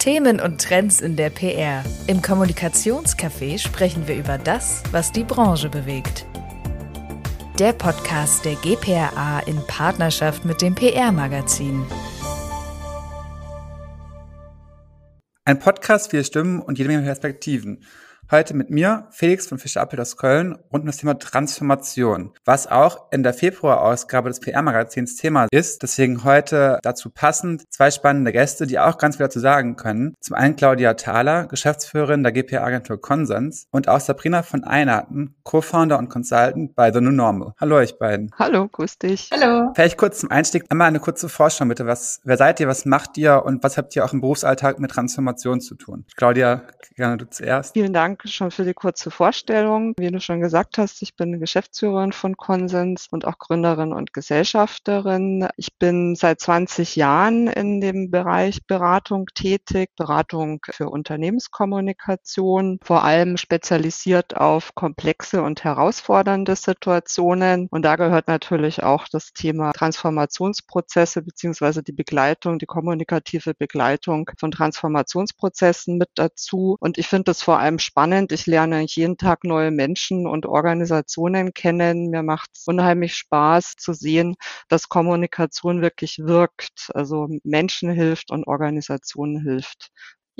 Themen und Trends in der PR. Im Kommunikationscafé sprechen wir über das, was die Branche bewegt. Der Podcast der GPRA in Partnerschaft mit dem PR-Magazin. Ein Podcast, vier Stimmen und jede Menge Perspektiven. Heute mit mir, Felix von Fischer Appel aus Köln, rund um das Thema Transformation, was auch in der Februarausgabe des PR-Magazins Thema ist. Deswegen heute dazu passend zwei spannende Gäste, die auch ganz viel dazu sagen können. Zum einen Claudia Thaler, Geschäftsführerin der GPR-Agentur Konsens und auch Sabrina von Einarten, Co-Founder und Consultant bei The New Normal. Hallo euch beiden. Hallo, grüß dich. Hallo. Vielleicht kurz zum Einstieg einmal eine kurze Vorstellung bitte. Was, wer seid ihr, was macht ihr und was habt ihr auch im Berufsalltag mit Transformation zu tun? Claudia, gerne du zuerst. Vielen Dank Danke schon für die kurze Vorstellung. Wie du schon gesagt hast, ich bin Geschäftsführerin von Konsens und auch Gründerin und Gesellschafterin. Ich bin seit 20 Jahren in dem Bereich Beratung tätig, Beratung für Unternehmenskommunikation, vor allem spezialisiert auf komplexe und herausfordernde Situationen. Und da gehört natürlich auch das Thema Transformationsprozesse beziehungsweise die Begleitung, die kommunikative Begleitung von Transformationsprozessen mit dazu. Und ich finde es vor allem spannend, spannend. Ich lerne jeden Tag neue Menschen und Organisationen kennen. Mir macht es unheimlich Spaß zu sehen, dass Kommunikation wirklich wirkt, also Menschen hilft und Organisationen hilft.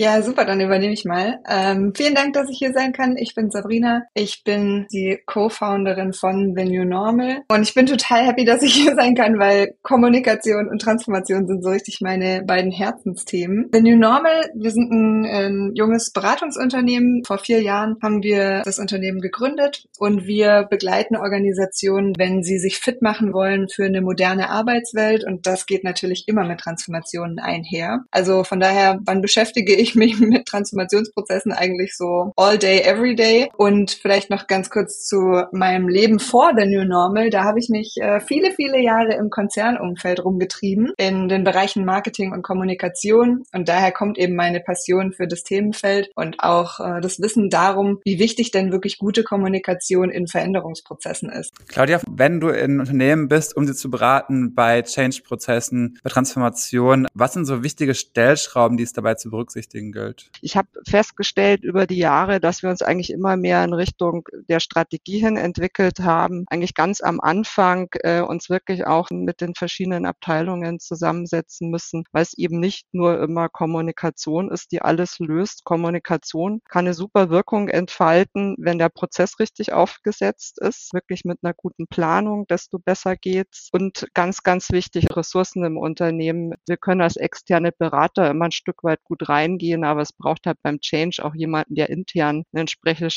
Ja, super, dann übernehme ich mal. Ähm, vielen Dank, dass ich hier sein kann. Ich bin Sabrina. Ich bin die Co-Founderin von The New Normal. Und ich bin total happy, dass ich hier sein kann, weil Kommunikation und Transformation sind so richtig meine beiden Herzensthemen. The New Normal, wir sind ein, ein junges Beratungsunternehmen. Vor vier Jahren haben wir das Unternehmen gegründet und wir begleiten Organisationen, wenn sie sich fit machen wollen für eine moderne Arbeitswelt. Und das geht natürlich immer mit Transformationen einher. Also von daher, wann beschäftige ich ich mich mit Transformationsprozessen eigentlich so all day, every day. Und vielleicht noch ganz kurz zu meinem Leben vor der New Normal. Da habe ich mich äh, viele, viele Jahre im Konzernumfeld rumgetrieben, in den Bereichen Marketing und Kommunikation. Und daher kommt eben meine Passion für das Themenfeld und auch äh, das Wissen darum, wie wichtig denn wirklich gute Kommunikation in Veränderungsprozessen ist. Claudia, wenn du in Unternehmen bist, um sie zu beraten bei Change-Prozessen, bei Transformation, was sind so wichtige Stellschrauben, die es dabei zu berücksichtigen gilt? Ich habe festgestellt über die Jahre, dass wir uns eigentlich immer mehr in Richtung der Strategie hin entwickelt haben. Eigentlich ganz am Anfang äh, uns wirklich auch mit den verschiedenen Abteilungen zusammensetzen müssen, weil es eben nicht nur immer Kommunikation ist, die alles löst. Kommunikation kann eine super Wirkung entfalten, wenn der Prozess richtig aufgesetzt ist, wirklich mit einer guten Planung, desto besser geht's. Und ganz, ganz wichtig, Ressourcen im Unternehmen. Wir können als externe Berater immer ein Stück weit gut reingehen gehen, aber es braucht halt beim Change auch jemanden, der intern einen entsprechenden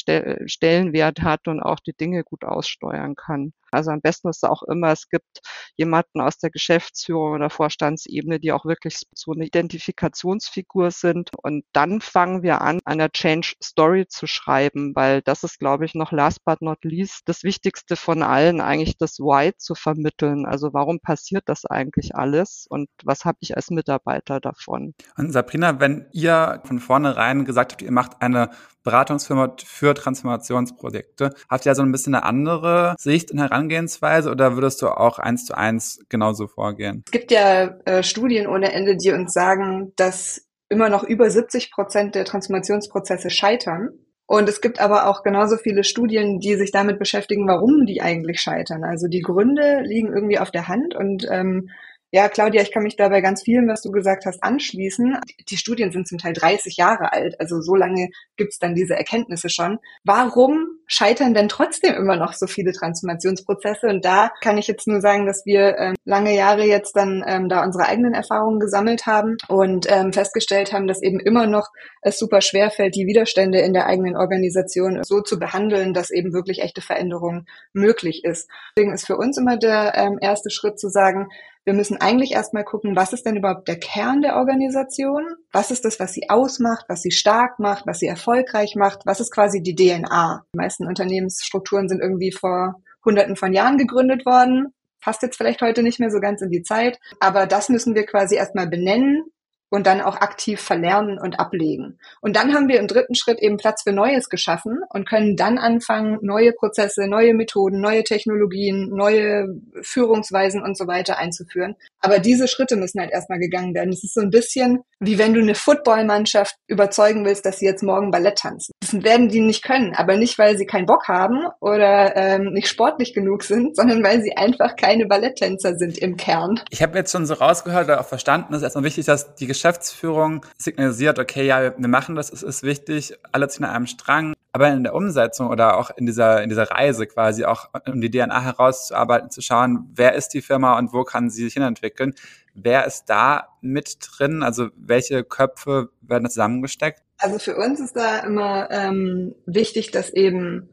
Stellenwert hat und auch die Dinge gut aussteuern kann. Also am besten ist auch immer, es gibt jemanden aus der Geschäftsführung oder Vorstandsebene, die auch wirklich so eine Identifikationsfigur sind. Und dann fangen wir an, eine Change Story zu schreiben, weil das ist, glaube ich, noch last but not least das Wichtigste von allen, eigentlich das Why zu vermitteln. Also warum passiert das eigentlich alles und was habe ich als Mitarbeiter davon? Und Sabrina, wenn ihr von vornherein gesagt habt, ihr macht eine Beratungsfirma für Transformationsprojekte. Habt ihr ja so ein bisschen eine andere Sicht und Herangehensweise oder würdest du auch eins zu eins genauso vorgehen? Es gibt ja äh, Studien ohne Ende, die uns sagen, dass immer noch über 70 Prozent der Transformationsprozesse scheitern. Und es gibt aber auch genauso viele Studien, die sich damit beschäftigen, warum die eigentlich scheitern. Also die Gründe liegen irgendwie auf der Hand und ähm, ja, Claudia, ich kann mich dabei ganz vielen, was du gesagt hast, anschließen. Die Studien sind zum Teil 30 Jahre alt, also so lange gibt's dann diese Erkenntnisse schon. Warum scheitern denn trotzdem immer noch so viele Transformationsprozesse? Und da kann ich jetzt nur sagen, dass wir ähm, lange Jahre jetzt dann ähm, da unsere eigenen Erfahrungen gesammelt haben und ähm, festgestellt haben, dass eben immer noch es super schwer fällt, die Widerstände in der eigenen Organisation so zu behandeln, dass eben wirklich echte Veränderung möglich ist. Deswegen ist für uns immer der ähm, erste Schritt zu sagen, wir müssen eigentlich erstmal gucken, was ist denn überhaupt der Kern der Organisation? Was ist das, was sie ausmacht, was sie stark macht, was sie erfolgreich macht? Was ist quasi die DNA? Die meisten Unternehmensstrukturen sind irgendwie vor hunderten von Jahren gegründet worden. Passt jetzt vielleicht heute nicht mehr so ganz in die Zeit. Aber das müssen wir quasi erstmal benennen und dann auch aktiv verlernen und ablegen. Und dann haben wir im dritten Schritt eben Platz für Neues geschaffen und können dann anfangen, neue Prozesse, neue Methoden, neue Technologien, neue Führungsweisen und so weiter einzuführen. Aber diese Schritte müssen halt erstmal gegangen werden. Es ist so ein bisschen wie wenn du eine Footballmannschaft überzeugen willst, dass sie jetzt morgen Ballett tanzen. Das werden die nicht können, aber nicht, weil sie keinen Bock haben oder ähm, nicht sportlich genug sind, sondern weil sie einfach keine Balletttänzer sind im Kern. Ich habe jetzt schon so rausgehört oder auch verstanden, es ist erstmal wichtig, dass die Geschäftsführung signalisiert, okay, ja, wir machen das, es ist wichtig, alle ziehen an einem Strang. Aber in der Umsetzung oder auch in dieser, in dieser Reise quasi, auch um die DNA herauszuarbeiten, zu schauen, wer ist die Firma und wo kann sie sich hinentwickeln, Wer ist da mit drin? Also welche Köpfe werden zusammengesteckt? Also für uns ist da immer ähm, wichtig, dass eben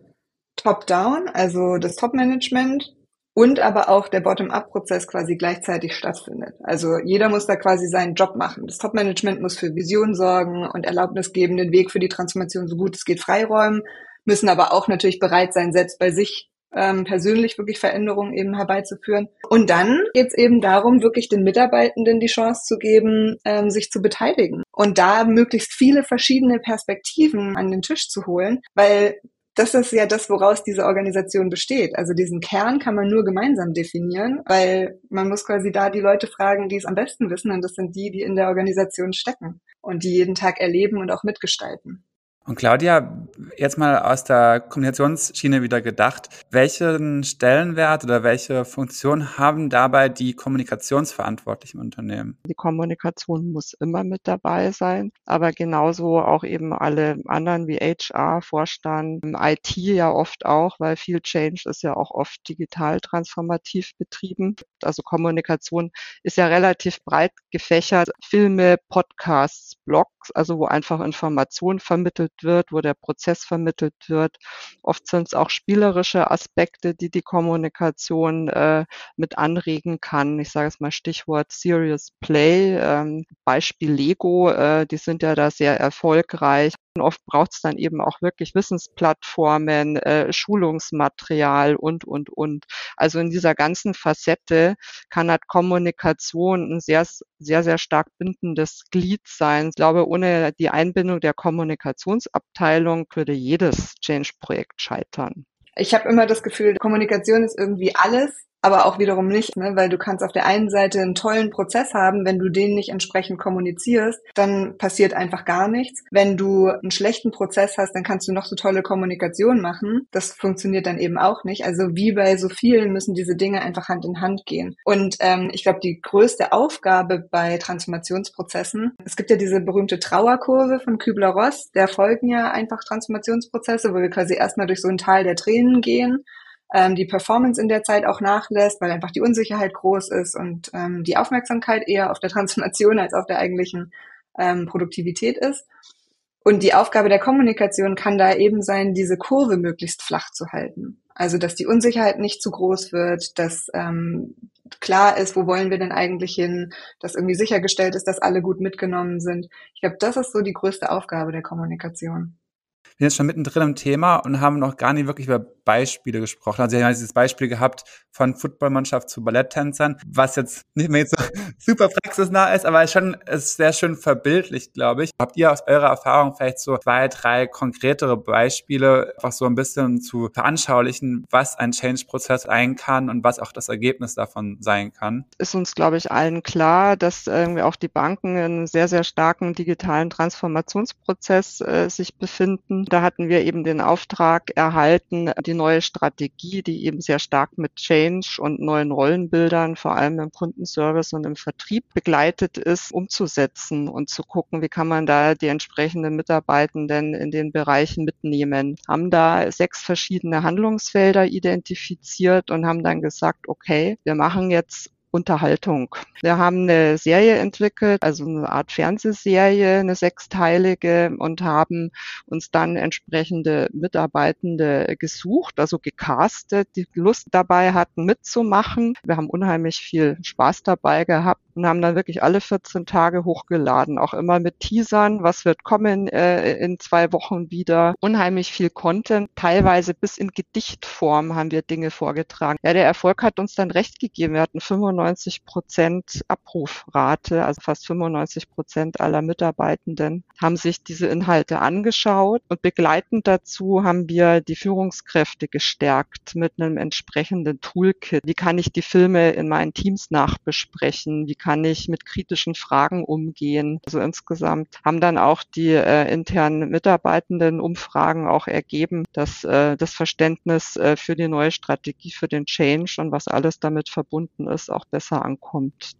Top-Down, also das Top-Management und aber auch der Bottom-up-Prozess quasi gleichzeitig stattfindet. Also jeder muss da quasi seinen Job machen. Das Top-Management muss für Vision sorgen und Erlaubnis geben, den Weg für die Transformation so gut es geht freiräumen, müssen aber auch natürlich bereit sein, selbst bei sich ähm, persönlich wirklich Veränderungen eben herbeizuführen. Und dann geht es eben darum, wirklich den Mitarbeitenden die Chance zu geben, ähm, sich zu beteiligen und da möglichst viele verschiedene Perspektiven an den Tisch zu holen, weil das ist ja das, woraus diese Organisation besteht. Also diesen Kern kann man nur gemeinsam definieren, weil man muss quasi da die Leute fragen, die es am besten wissen, und das sind die, die in der Organisation stecken und die jeden Tag erleben und auch mitgestalten. Und Claudia, jetzt mal aus der Kommunikationsschiene wieder gedacht, welchen Stellenwert oder welche Funktion haben dabei die Kommunikationsverantwortlichen im Unternehmen? Die Kommunikation muss immer mit dabei sein, aber genauso auch eben alle anderen wie HR, Vorstand, IT ja oft auch, weil viel Change ist ja auch oft digital transformativ betrieben. Also Kommunikation ist ja relativ breit gefächert. Filme, Podcasts, Blogs, also wo einfach Information vermittelt wird, wo der Prozess vermittelt wird. Oft sind es auch spielerische Aspekte, die die Kommunikation äh, mit anregen kann. Ich sage es mal Stichwort Serious Play, ähm, Beispiel Lego, äh, die sind ja da sehr erfolgreich. Und oft braucht es dann eben auch wirklich Wissensplattformen, äh, Schulungsmaterial und, und, und. Also in dieser ganzen Facette kann halt Kommunikation ein sehr, sehr, sehr stark bindendes Glied sein. Ich glaube, ohne die Einbindung der Kommunikationsabteilung würde jedes Change-Projekt scheitern. Ich habe immer das Gefühl, Kommunikation ist irgendwie alles aber auch wiederum nicht, ne? weil du kannst auf der einen Seite einen tollen Prozess haben, wenn du den nicht entsprechend kommunizierst, dann passiert einfach gar nichts. Wenn du einen schlechten Prozess hast, dann kannst du noch so tolle Kommunikation machen. Das funktioniert dann eben auch nicht. Also wie bei so vielen müssen diese Dinge einfach Hand in Hand gehen. Und ähm, ich glaube, die größte Aufgabe bei Transformationsprozessen, es gibt ja diese berühmte Trauerkurve von Kübler-Ross, der folgen ja einfach Transformationsprozesse, wo wir quasi erstmal durch so ein Tal der Tränen gehen ähm, die Performance in der Zeit auch nachlässt, weil einfach die Unsicherheit groß ist und ähm, die Aufmerksamkeit eher auf der Transformation als auf der eigentlichen ähm, Produktivität ist. Und die Aufgabe der Kommunikation kann da eben sein, diese Kurve möglichst flach zu halten. Also, dass die Unsicherheit nicht zu groß wird, dass ähm, klar ist, wo wollen wir denn eigentlich hin, dass irgendwie sichergestellt ist, dass alle gut mitgenommen sind. Ich glaube, das ist so die größte Aufgabe der Kommunikation sind jetzt schon mittendrin im Thema und haben noch gar nicht wirklich über Beispiele gesprochen. Also, Sie haben dieses Beispiel gehabt von Footballmannschaft zu Balletttänzern, was jetzt nicht mehr so super praxisnah ist, aber schon ist sehr schön verbildlicht, glaube ich. Habt ihr aus eurer Erfahrung vielleicht so zwei, drei konkretere Beispiele, einfach so ein bisschen zu veranschaulichen, was ein Change-Prozess sein kann und was auch das Ergebnis davon sein kann? Ist uns, glaube ich, allen klar, dass irgendwie auch die Banken in einem sehr, sehr starken digitalen Transformationsprozess äh, sich befinden. Da hatten wir eben den Auftrag erhalten, die neue Strategie, die eben sehr stark mit Change und neuen Rollenbildern, vor allem im Kundenservice und im Vertrieb begleitet ist, umzusetzen und zu gucken, wie kann man da die entsprechenden Mitarbeitenden in den Bereichen mitnehmen. Haben da sechs verschiedene Handlungsfelder identifiziert und haben dann gesagt, okay, wir machen jetzt Unterhaltung. Wir haben eine Serie entwickelt, also eine Art Fernsehserie, eine sechsteilige und haben uns dann entsprechende Mitarbeitende gesucht, also gecastet, die Lust dabei hatten mitzumachen. Wir haben unheimlich viel Spaß dabei gehabt und haben dann wirklich alle 14 Tage hochgeladen, auch immer mit Teasern, was wird kommen äh, in zwei Wochen wieder. Unheimlich viel Content, teilweise bis in Gedichtform haben wir Dinge vorgetragen. Ja, der Erfolg hat uns dann recht gegeben. Wir hatten 95 Prozent Abrufrate, also fast 95 Prozent aller Mitarbeitenden haben sich diese Inhalte angeschaut und begleitend dazu haben wir die Führungskräfte gestärkt mit einem entsprechenden Toolkit. Wie kann ich die Filme in meinen Teams nachbesprechen? Wie kann ich mit kritischen Fragen umgehen? Also insgesamt haben dann auch die äh, internen Mitarbeitenden Umfragen auch ergeben, dass äh, das Verständnis äh, für die neue Strategie, für den Change und was alles damit verbunden ist, auch besser ankommt.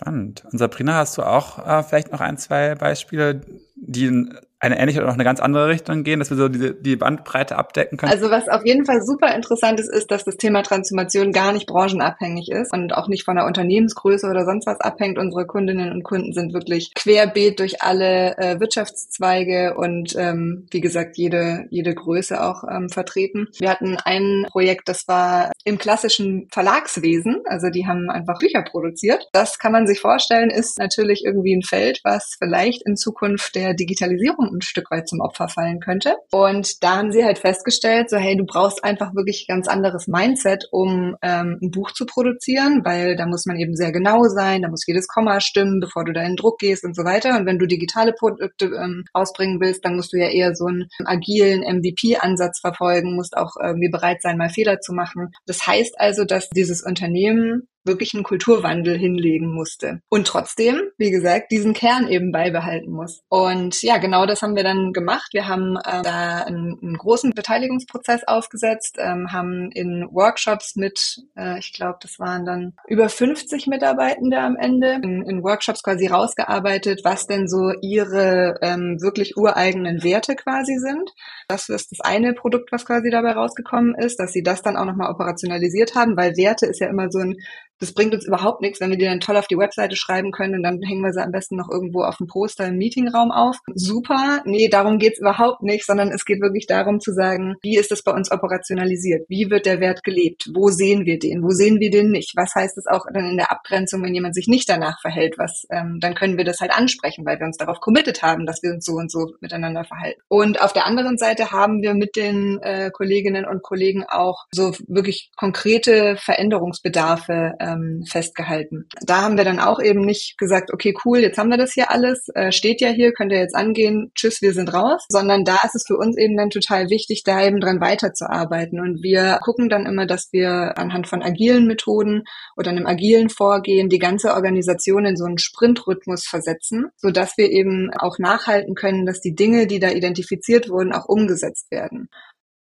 Spannend. Und Sabrina, hast du auch äh, vielleicht noch ein, zwei Beispiele, die eine ähnliche oder noch eine ganz andere Richtung gehen, dass wir so die, die Bandbreite abdecken können? Also was auf jeden Fall super interessant ist, ist, dass das Thema Transformation gar nicht branchenabhängig ist und auch nicht von der Unternehmensgröße oder sonst was abhängt. Unsere Kundinnen und Kunden sind wirklich querbeet durch alle äh, Wirtschaftszweige und ähm, wie gesagt jede jede Größe auch ähm, vertreten. Wir hatten ein Projekt, das war im klassischen Verlagswesen, also die haben einfach Bücher produziert. Das kann man sich vorstellen, ist natürlich irgendwie ein Feld, was vielleicht in Zukunft der Digitalisierung ein Stück weit zum Opfer fallen könnte. Und da haben sie halt festgestellt, so hey, du brauchst einfach wirklich ganz anderes Mindset, um ähm, ein Buch zu produzieren, weil da muss man eben sehr genau sein, da muss jedes Komma stimmen, bevor du da in Druck gehst und so weiter. Und wenn du digitale Produkte ähm, ausbringen willst, dann musst du ja eher so einen agilen MVP-Ansatz verfolgen, musst auch irgendwie bereit sein, mal Fehler zu machen. Das heißt also, dass dieses Unternehmen wirklich einen Kulturwandel hinlegen musste. Und trotzdem, wie gesagt, diesen Kern eben beibehalten muss. Und ja, genau das haben wir dann gemacht. Wir haben äh, da einen, einen, großen Beteiligungsprozess aufgesetzt, ähm, haben in Workshops mit, äh, ich glaube, das waren dann über 50 Mitarbeitende am Ende, in, in, Workshops quasi rausgearbeitet, was denn so ihre ähm, wirklich ureigenen Werte quasi sind. Das ist das eine Produkt, was quasi dabei rausgekommen ist, dass sie das dann auch nochmal operationalisiert haben, weil Werte ist ja immer so ein das bringt uns überhaupt nichts, wenn wir die dann toll auf die Webseite schreiben können und dann hängen wir sie am besten noch irgendwo auf dem Poster im Meetingraum auf. Super. Nee, darum geht's überhaupt nicht, sondern es geht wirklich darum zu sagen, wie ist das bei uns operationalisiert? Wie wird der Wert gelebt? Wo sehen wir den? Wo sehen wir den nicht? Was heißt es auch dann in der Abgrenzung, wenn jemand sich nicht danach verhält? Was, ähm, dann können wir das halt ansprechen, weil wir uns darauf committed haben, dass wir uns so und so miteinander verhalten. Und auf der anderen Seite haben wir mit den äh, Kolleginnen und Kollegen auch so wirklich konkrete Veränderungsbedarfe ähm, festgehalten. Da haben wir dann auch eben nicht gesagt, okay, cool, jetzt haben wir das hier alles, äh, steht ja hier, könnt ihr jetzt angehen, tschüss, wir sind raus, sondern da ist es für uns eben dann total wichtig, da eben dran weiterzuarbeiten. Und wir gucken dann immer, dass wir anhand von agilen Methoden oder einem agilen Vorgehen die ganze Organisation in so einen Sprintrhythmus versetzen, so dass wir eben auch nachhalten können, dass die Dinge, die da identifiziert wurden, auch umgesetzt werden.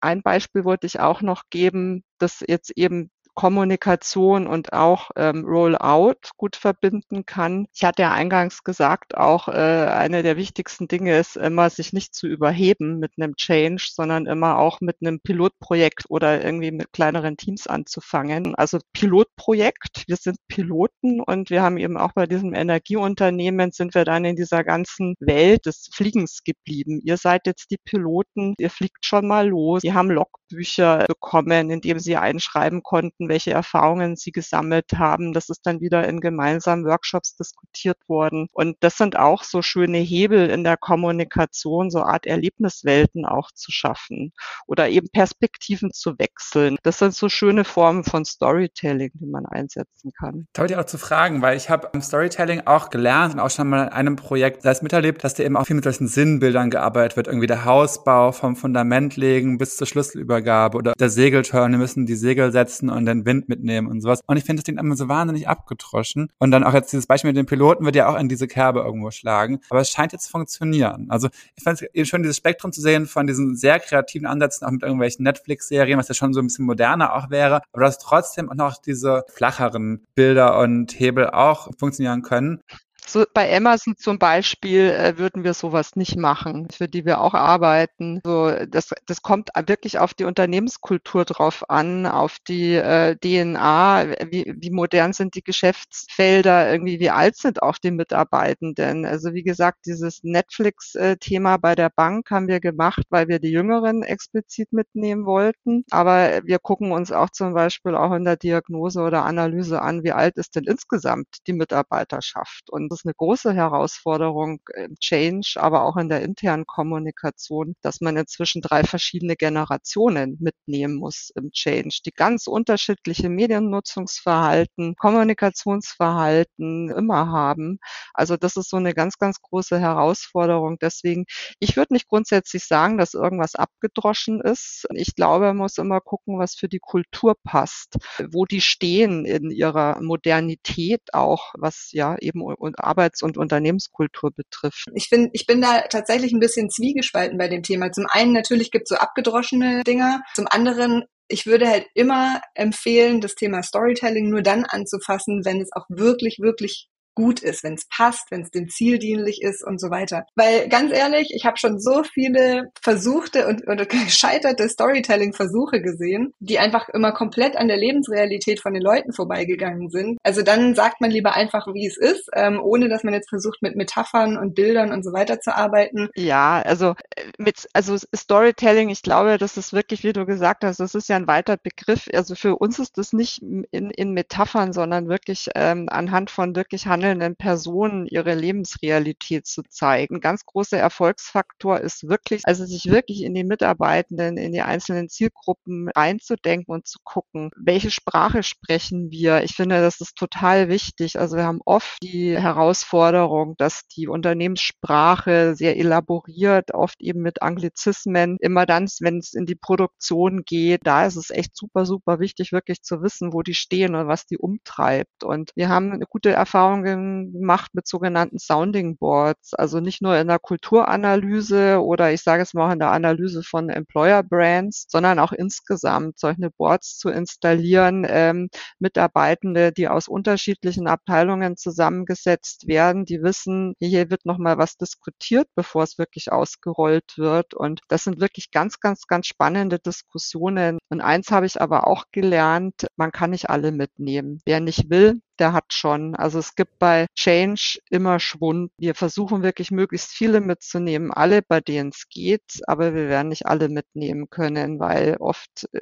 Ein Beispiel wollte ich auch noch geben, das jetzt eben Kommunikation und auch ähm, Rollout gut verbinden kann. Ich hatte ja eingangs gesagt, auch äh, eine der wichtigsten Dinge ist immer, sich nicht zu überheben mit einem Change, sondern immer auch mit einem Pilotprojekt oder irgendwie mit kleineren Teams anzufangen. Also Pilotprojekt, wir sind Piloten und wir haben eben auch bei diesem Energieunternehmen sind wir dann in dieser ganzen Welt des Fliegens geblieben. Ihr seid jetzt die Piloten, ihr fliegt schon mal los. Wir haben Logbücher bekommen, in dem sie einschreiben konnten, berichten, welche Erfahrungen sie gesammelt haben. Das ist dann wieder in gemeinsamen Workshops diskutiert worden. Und das sind auch so schöne Hebel in der Kommunikation, so Art Erlebniswelten auch zu schaffen oder eben Perspektiven zu wechseln. Das sind so schöne Formen von Storytelling, die man einsetzen kann. Da wollte ich auch zu fragen, weil ich habe im Storytelling auch gelernt und auch schon mal in einem Projekt selbst miterlebt, dass da eben auch viel mit solchen Sinnbildern gearbeitet wird. Irgendwie der Hausbau vom Fundament legen bis zur Schlüsselübergabe oder der Segelturn, wir müssen die Segel setzen und dann den Wind mitnehmen und sowas. Und ich finde, das klingt immer so wahnsinnig abgetroschen. Und dann auch jetzt dieses Beispiel mit den Piloten wird ja auch in diese Kerbe irgendwo schlagen. Aber es scheint jetzt zu funktionieren. Also ich fand es eben schön, dieses Spektrum zu sehen von diesen sehr kreativen Ansätzen, auch mit irgendwelchen Netflix-Serien, was ja schon so ein bisschen moderner auch wäre. Aber dass trotzdem auch noch diese flacheren Bilder und Hebel auch funktionieren können. So bei Amazon zum Beispiel äh, würden wir sowas nicht machen, für die wir auch arbeiten. So, das, das kommt wirklich auf die Unternehmenskultur drauf an, auf die äh, DNA, wie, wie modern sind die Geschäftsfelder, irgendwie wie alt sind auch die Mitarbeitenden. Also wie gesagt, dieses Netflix-Thema bei der Bank haben wir gemacht, weil wir die Jüngeren explizit mitnehmen wollten. Aber wir gucken uns auch zum Beispiel auch in der Diagnose oder Analyse an, wie alt ist denn insgesamt die Mitarbeiterschaft. Und ist eine große Herausforderung im Change, aber auch in der internen Kommunikation, dass man inzwischen drei verschiedene Generationen mitnehmen muss im Change, die ganz unterschiedliche Mediennutzungsverhalten, Kommunikationsverhalten immer haben. Also das ist so eine ganz, ganz große Herausforderung. Deswegen, ich würde nicht grundsätzlich sagen, dass irgendwas abgedroschen ist. Ich glaube, man muss immer gucken, was für die Kultur passt, wo die stehen in ihrer Modernität auch, was ja eben Arbeits- und Unternehmenskultur betrifft. Ich finde, ich bin da tatsächlich ein bisschen zwiegespalten bei dem Thema. Zum einen natürlich gibt es so abgedroschene Dinger, zum anderen ich würde halt immer empfehlen, das Thema Storytelling nur dann anzufassen, wenn es auch wirklich, wirklich gut ist, wenn es passt, wenn es dem Ziel dienlich ist und so weiter. Weil ganz ehrlich, ich habe schon so viele versuchte und oder gescheiterte Storytelling-Versuche gesehen, die einfach immer komplett an der Lebensrealität von den Leuten vorbeigegangen sind. Also dann sagt man lieber einfach, wie es ist, ähm, ohne dass man jetzt versucht, mit Metaphern und Bildern und so weiter zu arbeiten. Ja, also äh, mit also Storytelling, ich glaube, das ist wirklich, wie du gesagt hast, das ist ja ein weiter Begriff. Also für uns ist das nicht in, in Metaphern, sondern wirklich ähm, anhand von wirklich Handel handelnden Personen ihre Lebensrealität zu zeigen. Ein ganz großer Erfolgsfaktor ist wirklich, also sich wirklich in die Mitarbeitenden, in die einzelnen Zielgruppen einzudenken und zu gucken, welche Sprache sprechen wir. Ich finde, das ist total wichtig. Also wir haben oft die Herausforderung, dass die Unternehmenssprache sehr elaboriert, oft eben mit Anglizismen, immer dann, wenn es in die Produktion geht, da ist es echt super, super wichtig, wirklich zu wissen, wo die stehen und was die umtreibt. Und wir haben eine gute Erfahrung gemacht mit sogenannten Sounding Boards. Also nicht nur in der Kulturanalyse oder ich sage es mal auch in der Analyse von Employer Brands, sondern auch insgesamt solche Boards zu installieren, ähm, Mitarbeitende, die aus unterschiedlichen Abteilungen zusammengesetzt werden, die wissen, hier wird nochmal was diskutiert, bevor es wirklich ausgerollt wird. Und das sind wirklich ganz, ganz, ganz spannende Diskussionen. Und eins habe ich aber auch gelernt, man kann nicht alle mitnehmen. Wer nicht will, der hat schon. Also es gibt bei Change immer Schwund. Wir versuchen wirklich möglichst viele mitzunehmen, alle, bei denen es geht, aber wir werden nicht alle mitnehmen können, weil oft, äh,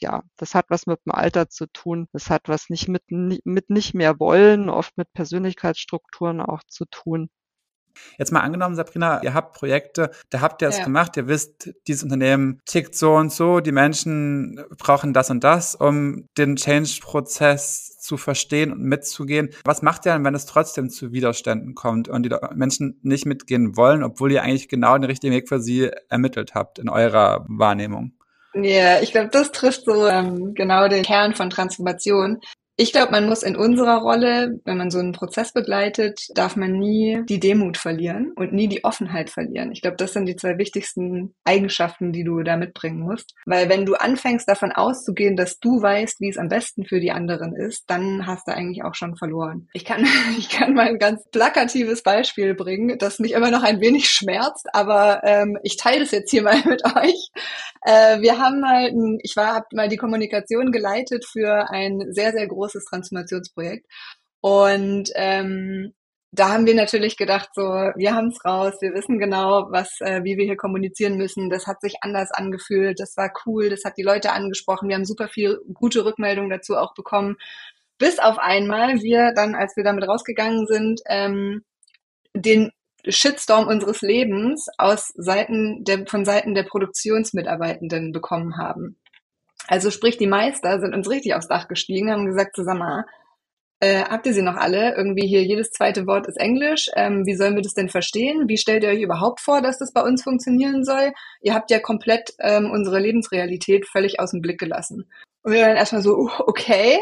ja, das hat was mit dem Alter zu tun. Das hat was nicht mit, mit nicht mehr wollen, oft mit Persönlichkeitsstrukturen auch zu tun. Jetzt mal angenommen, Sabrina, ihr habt Projekte, da habt ihr es ja. gemacht, ihr wisst, dieses Unternehmen tickt so und so, die Menschen brauchen das und das, um den Change-Prozess zu verstehen und mitzugehen. Was macht ihr denn, wenn es trotzdem zu Widerständen kommt und die Menschen nicht mitgehen wollen, obwohl ihr eigentlich genau den richtigen Weg für sie ermittelt habt in eurer Wahrnehmung? Ja, ich glaube, das trifft so ähm, genau den Kern von Transformation. Ich glaube, man muss in unserer Rolle, wenn man so einen Prozess begleitet, darf man nie die Demut verlieren und nie die Offenheit verlieren. Ich glaube, das sind die zwei wichtigsten Eigenschaften, die du da mitbringen musst. Weil wenn du anfängst davon auszugehen, dass du weißt, wie es am besten für die anderen ist, dann hast du eigentlich auch schon verloren. Ich kann, ich kann mal ein ganz plakatives Beispiel bringen, das mich immer noch ein wenig schmerzt, aber ähm, ich teile es jetzt hier mal mit euch. Äh, wir haben mal, ich war, hab mal die Kommunikation geleitet für ein sehr, sehr großes Transformationsprojekt. Und ähm, da haben wir natürlich gedacht, so, wir haben es raus, wir wissen genau, was, äh, wie wir hier kommunizieren müssen. Das hat sich anders angefühlt, das war cool, das hat die Leute angesprochen. Wir haben super viel gute Rückmeldungen dazu auch bekommen. Bis auf einmal wir dann, als wir damit rausgegangen sind, ähm, den Shitstorm unseres Lebens aus Seiten der, von Seiten der Produktionsmitarbeitenden bekommen haben. Also sprich, die Meister sind uns richtig aufs Dach gestiegen, haben gesagt, zusammen, äh, habt ihr sie noch alle? Irgendwie hier jedes zweite Wort ist Englisch. Ähm, wie sollen wir das denn verstehen? Wie stellt ihr euch überhaupt vor, dass das bei uns funktionieren soll? Ihr habt ja komplett ähm, unsere Lebensrealität völlig aus dem Blick gelassen. Und wir dann erstmal so, uh, okay,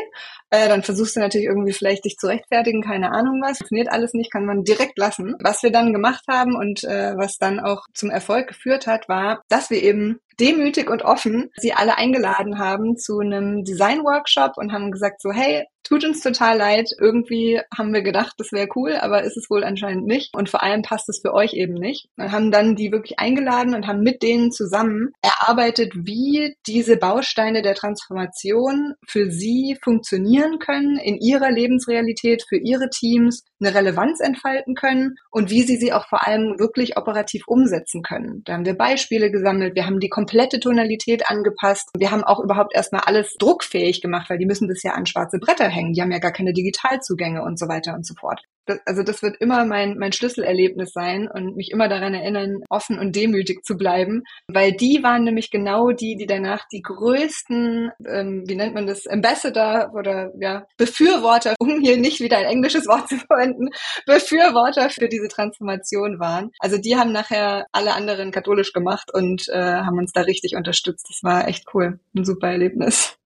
äh, dann versuchst du natürlich irgendwie vielleicht dich zu rechtfertigen, keine Ahnung was. Funktioniert alles nicht, kann man direkt lassen. Was wir dann gemacht haben und äh, was dann auch zum Erfolg geführt hat, war, dass wir eben demütig und offen sie alle eingeladen haben zu einem Design-Workshop und haben gesagt so, hey, tut uns total leid. Irgendwie haben wir gedacht, das wäre cool, aber ist es wohl anscheinend nicht. Und vor allem passt es für euch eben nicht. Und haben dann die wirklich eingeladen und haben mit denen zusammen erarbeitet, wie diese Bausteine der Transformation für sie funktionieren können in ihrer Lebensrealität, für ihre Teams, eine Relevanz entfalten können und wie sie sie auch vor allem wirklich operativ umsetzen können. Da haben wir Beispiele gesammelt, wir haben die komplette Tonalität angepasst, wir haben auch überhaupt erstmal alles druckfähig gemacht, weil die müssen das ja an schwarze Bretter hängen, die haben ja gar keine Digitalzugänge und so weiter und so fort. Das, also das wird immer mein, mein Schlüsselerlebnis sein und mich immer daran erinnern, offen und demütig zu bleiben, weil die waren nämlich genau die, die danach die größten, ähm, wie nennt man das, Ambassador oder ja, Befürworter, um hier nicht wieder ein englisches Wort zu verwenden, Befürworter für diese Transformation waren. Also die haben nachher alle anderen katholisch gemacht und äh, haben uns da richtig unterstützt. Das war echt cool, ein super Erlebnis.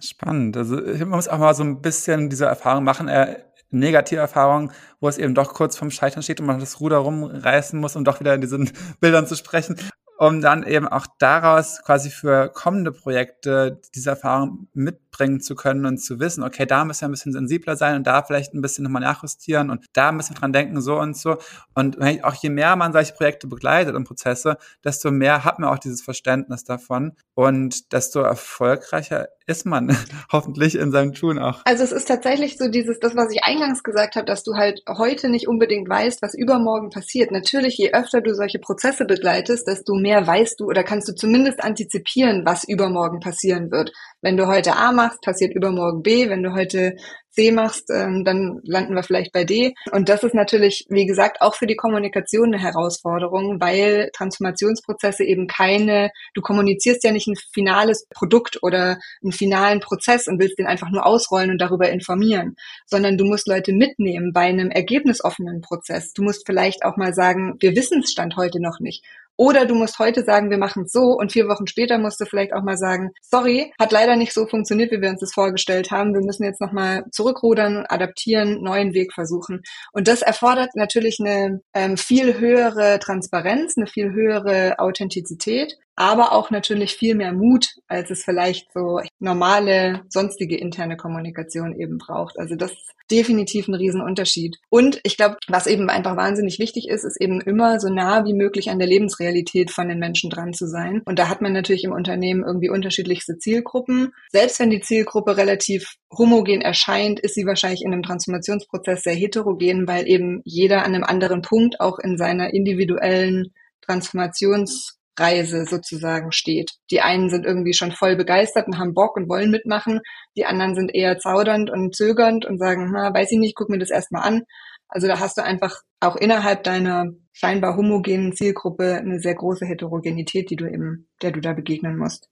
Spannend. Also man muss auch mal so ein bisschen diese Erfahrung machen. Er negative Erfahrung, wo es eben doch kurz vorm Scheitern steht und man das Ruder rumreißen muss, um doch wieder in diesen Bildern zu sprechen um dann eben auch daraus quasi für kommende Projekte diese Erfahrung mitbringen zu können und zu wissen, okay, da müssen wir ein bisschen sensibler sein und da vielleicht ein bisschen nochmal nachjustieren und da müssen wir dran denken, so und so. Und auch je mehr man solche Projekte begleitet und Prozesse, desto mehr hat man auch dieses Verständnis davon und desto erfolgreicher ist man hoffentlich in seinem Tun auch. Also es ist tatsächlich so dieses, das, was ich eingangs gesagt habe, dass du halt heute nicht unbedingt weißt, was übermorgen passiert. Natürlich, je öfter du solche Prozesse begleitest, desto mehr weißt du oder kannst du zumindest antizipieren, was übermorgen passieren wird. Wenn du heute A machst, passiert übermorgen B. Wenn du heute C machst, ähm, dann landen wir vielleicht bei D. Und das ist natürlich, wie gesagt, auch für die Kommunikation eine Herausforderung, weil Transformationsprozesse eben keine, du kommunizierst ja nicht ein finales Produkt oder einen finalen Prozess und willst den einfach nur ausrollen und darüber informieren, sondern du musst Leute mitnehmen bei einem ergebnisoffenen Prozess. Du musst vielleicht auch mal sagen, wir wissen es Stand heute noch nicht. Oder du musst heute sagen, wir machen es so und vier Wochen später musst du vielleicht auch mal sagen, sorry, hat leider nicht so funktioniert, wie wir uns das vorgestellt haben. Wir müssen jetzt nochmal zurückrudern, adaptieren, neuen Weg versuchen. Und das erfordert natürlich eine ähm, viel höhere Transparenz, eine viel höhere Authentizität aber auch natürlich viel mehr Mut, als es vielleicht so normale, sonstige interne Kommunikation eben braucht. Also das ist definitiv ein Riesenunterschied. Und ich glaube, was eben einfach wahnsinnig wichtig ist, ist eben immer so nah wie möglich an der Lebensrealität von den Menschen dran zu sein. Und da hat man natürlich im Unternehmen irgendwie unterschiedlichste Zielgruppen. Selbst wenn die Zielgruppe relativ homogen erscheint, ist sie wahrscheinlich in einem Transformationsprozess sehr heterogen, weil eben jeder an einem anderen Punkt auch in seiner individuellen Transformations Reise sozusagen steht. Die einen sind irgendwie schon voll begeistert und haben Bock und wollen mitmachen. Die anderen sind eher zaudernd und zögernd und sagen, na, weiß ich nicht, guck mir das erstmal an. Also da hast du einfach auch innerhalb deiner scheinbar homogenen Zielgruppe eine sehr große Heterogenität, die du eben, der du da begegnen musst.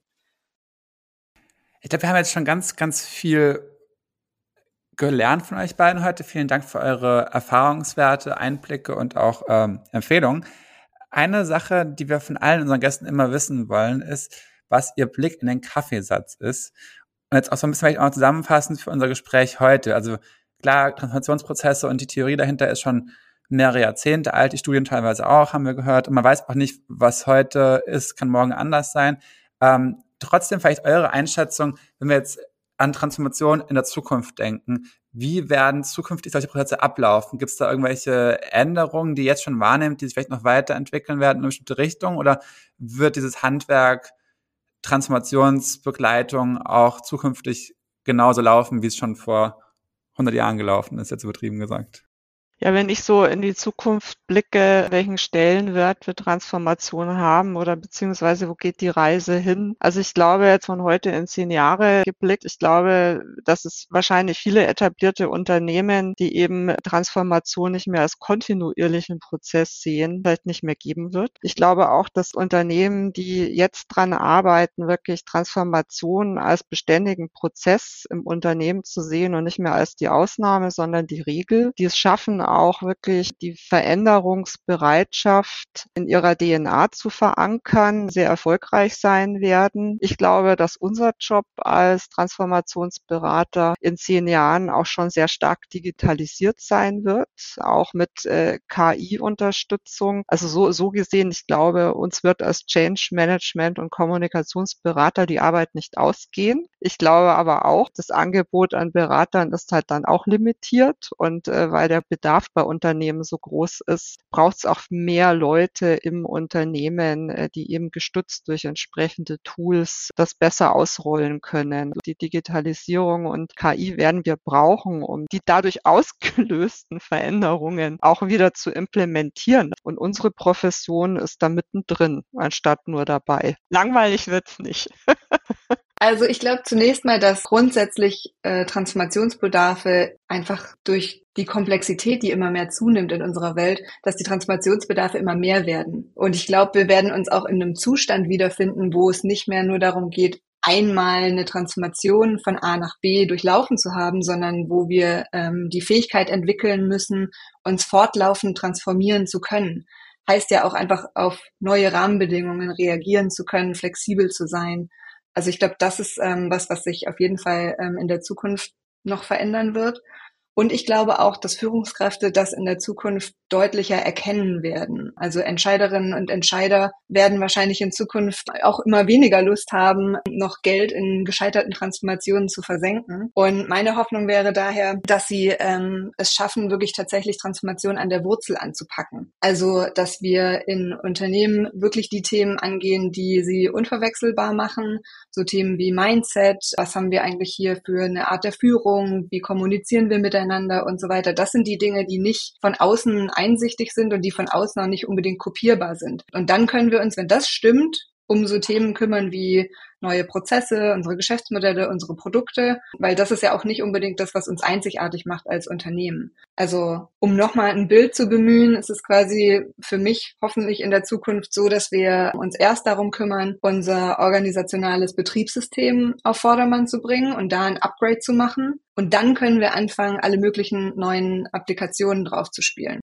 Ich glaube, wir haben jetzt schon ganz, ganz viel gelernt von euch beiden heute. Vielen Dank für eure Erfahrungswerte, Einblicke und auch ähm, Empfehlungen. Eine Sache, die wir von allen unseren Gästen immer wissen wollen, ist, was ihr Blick in den Kaffeesatz ist. Und jetzt auch so ein bisschen vielleicht auch zusammenfassend für unser Gespräch heute. Also klar, Transformationsprozesse und die Theorie dahinter ist schon mehrere Jahrzehnte alt, die Studien teilweise auch, haben wir gehört. Und man weiß auch nicht, was heute ist, kann morgen anders sein. Ähm, trotzdem vielleicht eure Einschätzung, wenn wir jetzt an Transformation in der Zukunft denken. Wie werden zukünftig solche Prozesse ablaufen? Gibt es da irgendwelche Änderungen, die ihr jetzt schon wahrnehmt, die sich vielleicht noch weiterentwickeln werden in eine bestimmte Richtung? Oder wird dieses Handwerk Transformationsbegleitung auch zukünftig genauso laufen, wie es schon vor 100 Jahren gelaufen ist, jetzt übertrieben gesagt? Ja, wenn ich so in die Zukunft blicke, welchen Stellenwert wir Transformation haben oder beziehungsweise wo geht die Reise hin? Also ich glaube jetzt von heute in zehn Jahre geblickt, ich glaube, dass es wahrscheinlich viele etablierte Unternehmen, die eben Transformation nicht mehr als kontinuierlichen Prozess sehen, vielleicht nicht mehr geben wird. Ich glaube auch, dass Unternehmen, die jetzt dran arbeiten, wirklich Transformation als beständigen Prozess im Unternehmen zu sehen und nicht mehr als die Ausnahme, sondern die Regel, die es schaffen, auch wirklich die Veränderungsbereitschaft in ihrer DNA zu verankern, sehr erfolgreich sein werden. Ich glaube, dass unser Job als Transformationsberater in zehn Jahren auch schon sehr stark digitalisiert sein wird, auch mit äh, KI-Unterstützung. Also so, so gesehen, ich glaube, uns wird als Change Management und Kommunikationsberater die Arbeit nicht ausgehen. Ich glaube aber auch, das Angebot an Beratern ist halt dann auch limitiert und äh, weil der Bedarf bei Unternehmen so groß ist, braucht es auch mehr Leute im Unternehmen, äh, die eben gestützt durch entsprechende Tools das besser ausrollen können. Die Digitalisierung und KI werden wir brauchen, um die dadurch ausgelösten Veränderungen auch wieder zu implementieren. Und unsere Profession ist da mittendrin, anstatt nur dabei. Langweilig wird's nicht. Also ich glaube zunächst mal, dass grundsätzlich äh, Transformationsbedarfe einfach durch die Komplexität, die immer mehr zunimmt in unserer Welt, dass die Transformationsbedarfe immer mehr werden. Und ich glaube, wir werden uns auch in einem Zustand wiederfinden, wo es nicht mehr nur darum geht, einmal eine Transformation von A nach B durchlaufen zu haben, sondern wo wir ähm, die Fähigkeit entwickeln müssen, uns fortlaufend transformieren zu können. Heißt ja auch einfach auf neue Rahmenbedingungen reagieren zu können, flexibel zu sein also ich glaube, das ist ähm, was, was sich auf jeden Fall ähm, in der Zukunft noch verändern wird. Und ich glaube auch, dass Führungskräfte das in der Zukunft deutlicher erkennen werden. Also Entscheiderinnen und Entscheider werden wahrscheinlich in Zukunft auch immer weniger Lust haben, noch Geld in gescheiterten Transformationen zu versenken. Und meine Hoffnung wäre daher, dass sie ähm, es schaffen, wirklich tatsächlich Transformation an der Wurzel anzupacken. Also, dass wir in Unternehmen wirklich die Themen angehen, die sie unverwechselbar machen. So Themen wie Mindset. Was haben wir eigentlich hier für eine Art der Führung? Wie kommunizieren wir miteinander? Miteinander und so weiter. Das sind die Dinge, die nicht von außen einsichtig sind und die von außen auch nicht unbedingt kopierbar sind. Und dann können wir uns, wenn das stimmt, um so Themen kümmern wie neue Prozesse, unsere Geschäftsmodelle, unsere Produkte, weil das ist ja auch nicht unbedingt das, was uns einzigartig macht als Unternehmen. Also um nochmal ein Bild zu bemühen, ist es quasi für mich hoffentlich in der Zukunft so, dass wir uns erst darum kümmern, unser organisationales Betriebssystem auf Vordermann zu bringen und da ein Upgrade zu machen. Und dann können wir anfangen, alle möglichen neuen Applikationen drauf zu spielen.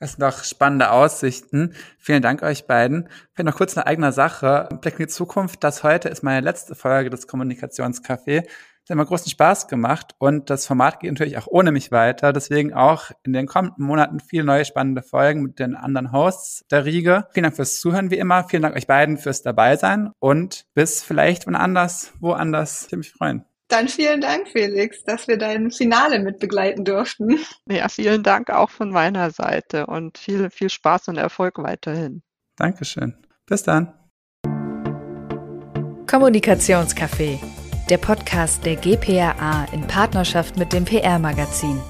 Das sind doch spannende Aussichten. Vielen Dank euch beiden. Vielleicht noch kurz eine eigene Sache. Blick in die Zukunft. Das heute ist meine letzte Folge des Kommunikationscafé. Es hat immer großen Spaß gemacht und das Format geht natürlich auch ohne mich weiter. Deswegen auch in den kommenden Monaten viele neue spannende Folgen mit den anderen Hosts der Riege. Vielen Dank fürs Zuhören wie immer. Vielen Dank euch beiden fürs dabei sein und bis vielleicht wann anders, woanders. Ich würde mich freuen. Dann vielen Dank, Felix, dass wir dein Finale mit begleiten durften. Ja, vielen Dank auch von meiner Seite und viel, viel Spaß und Erfolg weiterhin. Dankeschön. Bis dann. Kommunikationscafé, der Podcast der GPRA in Partnerschaft mit dem PR-Magazin.